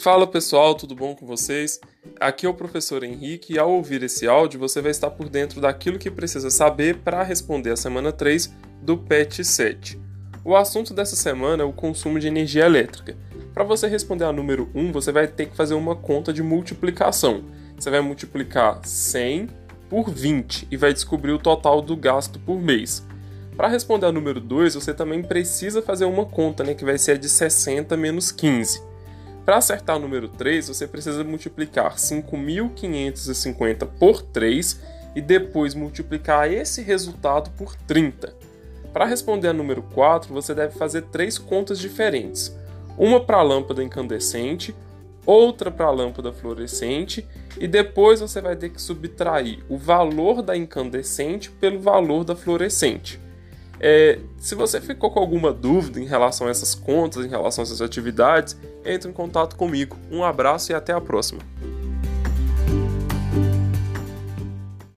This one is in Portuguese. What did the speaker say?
Fala pessoal, tudo bom com vocês? Aqui é o professor Henrique e ao ouvir esse áudio você vai estar por dentro daquilo que precisa saber para responder a semana 3 do PET 7. O assunto dessa semana é o consumo de energia elétrica. Para você responder a número 1, você vai ter que fazer uma conta de multiplicação. Você vai multiplicar 100 por 20 e vai descobrir o total do gasto por mês. Para responder a número 2, você também precisa fazer uma conta, né, que vai ser a de 60 menos 15. Para acertar o número 3, você precisa multiplicar 5.550 por 3 e depois multiplicar esse resultado por 30. Para responder a número 4, você deve fazer três contas diferentes: uma para a lâmpada incandescente, outra para a lâmpada fluorescente e depois você vai ter que subtrair o valor da incandescente pelo valor da fluorescente. É, se você ficou com alguma dúvida em relação a essas contas, em relação a essas atividades, entre em contato comigo. Um abraço e até a próxima.